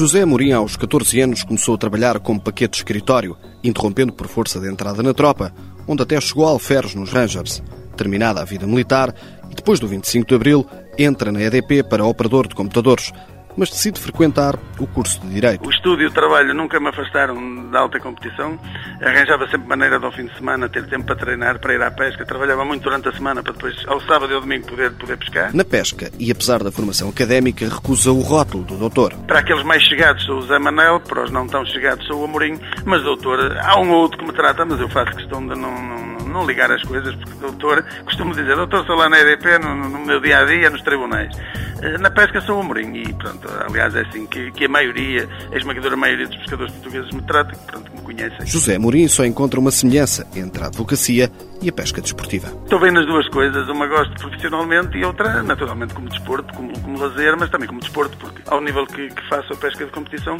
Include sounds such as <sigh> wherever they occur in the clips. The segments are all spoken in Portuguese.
José Amorim, aos 14 anos, começou a trabalhar como paquete de escritório, interrompendo por força de entrada na tropa, onde até chegou a alferes nos Rangers. Terminada a vida militar, e depois do 25 de Abril, entra na EDP para operador de computadores, mas decide frequentar o curso de Direito. O estudo e o trabalho nunca me afastaram da alta competição. Arranjava sempre maneira de, ao fim de semana, ter tempo para treinar, para ir à pesca. Trabalhava muito durante a semana para depois, ao sábado e ao domingo, poder, poder pescar. Na pesca, e apesar da formação académica, recusa o rótulo do doutor. Para aqueles mais chegados sou o Zé Manel, para os não tão chegados sou o Amorim, mas doutor, há um ou outro que me trata, mas eu faço questão de não, não, não ligar as coisas, porque doutor, costumo dizer, doutor, sou lá na EDP, no, no meu dia-a-dia, -dia, nos tribunais. Eh, na pesca sou Amorim e, pronto, aliás, é assim que, que a maioria, a esmagadora maioria dos pescadores portugueses me trata, que, pronto, me conhecem. José Amorim só encontra uma semelhança entre a advocacia e a pesca desportiva. Estou bem nas duas coisas, uma gosto profissionalmente e outra, naturalmente, como desporto, como, como lazer, mas também como desporto, porque ao nível que, que faço a pesca de competição,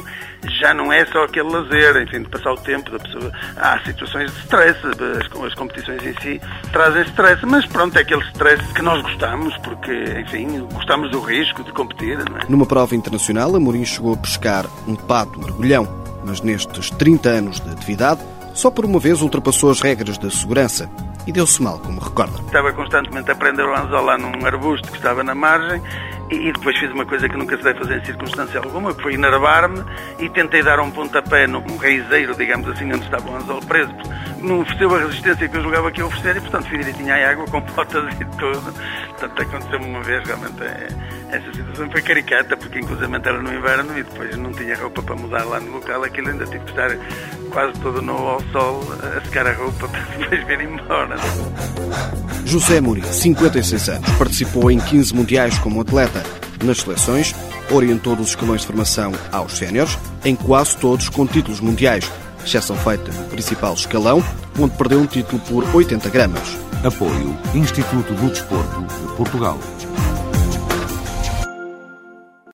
já não é só aquele lazer, enfim, de passar o tempo da pessoa. Há situações de stress, as, as competições em si trazem stress, mas pronto, é aquele stress que nós gostamos, porque, enfim, gostamos do risco de competir, é? Numa prova internacional, Amorim chegou a pescar um pato mergulhão, mas nestes 30 anos de atividade, só por uma vez ultrapassou as regras da segurança e deu-se mal, como recorda. Estava constantemente a prender o anzol lá num arbusto que estava na margem e depois fiz uma coisa que nunca se deve fazer em circunstância alguma, que foi enervar-me e tentei dar um pontapé num raizeiro, digamos assim, onde estava o anzol preso. Não ofereceu a resistência que eu julgava que ia oferecer e, portanto, fui direitinho à água com <laughs> potas e tudo. Portanto, aconteceu-me uma vez, realmente, é, essa situação foi caricata, porque inclusive era no inverno e depois não tinha roupa para mudar lá no local, aquilo ainda tive que estar quase todo nu ao sol a secar a roupa <laughs> para depois vir embora. José Muri, 56 anos, participou em 15 mundiais como atleta. Nas seleções, orientou dos escalões de formação aos séniores, em quase todos com títulos mundiais, exceção feita no principal escalão, onde perdeu um título por 80 gramas. Apoio Instituto do Desporto de Portugal.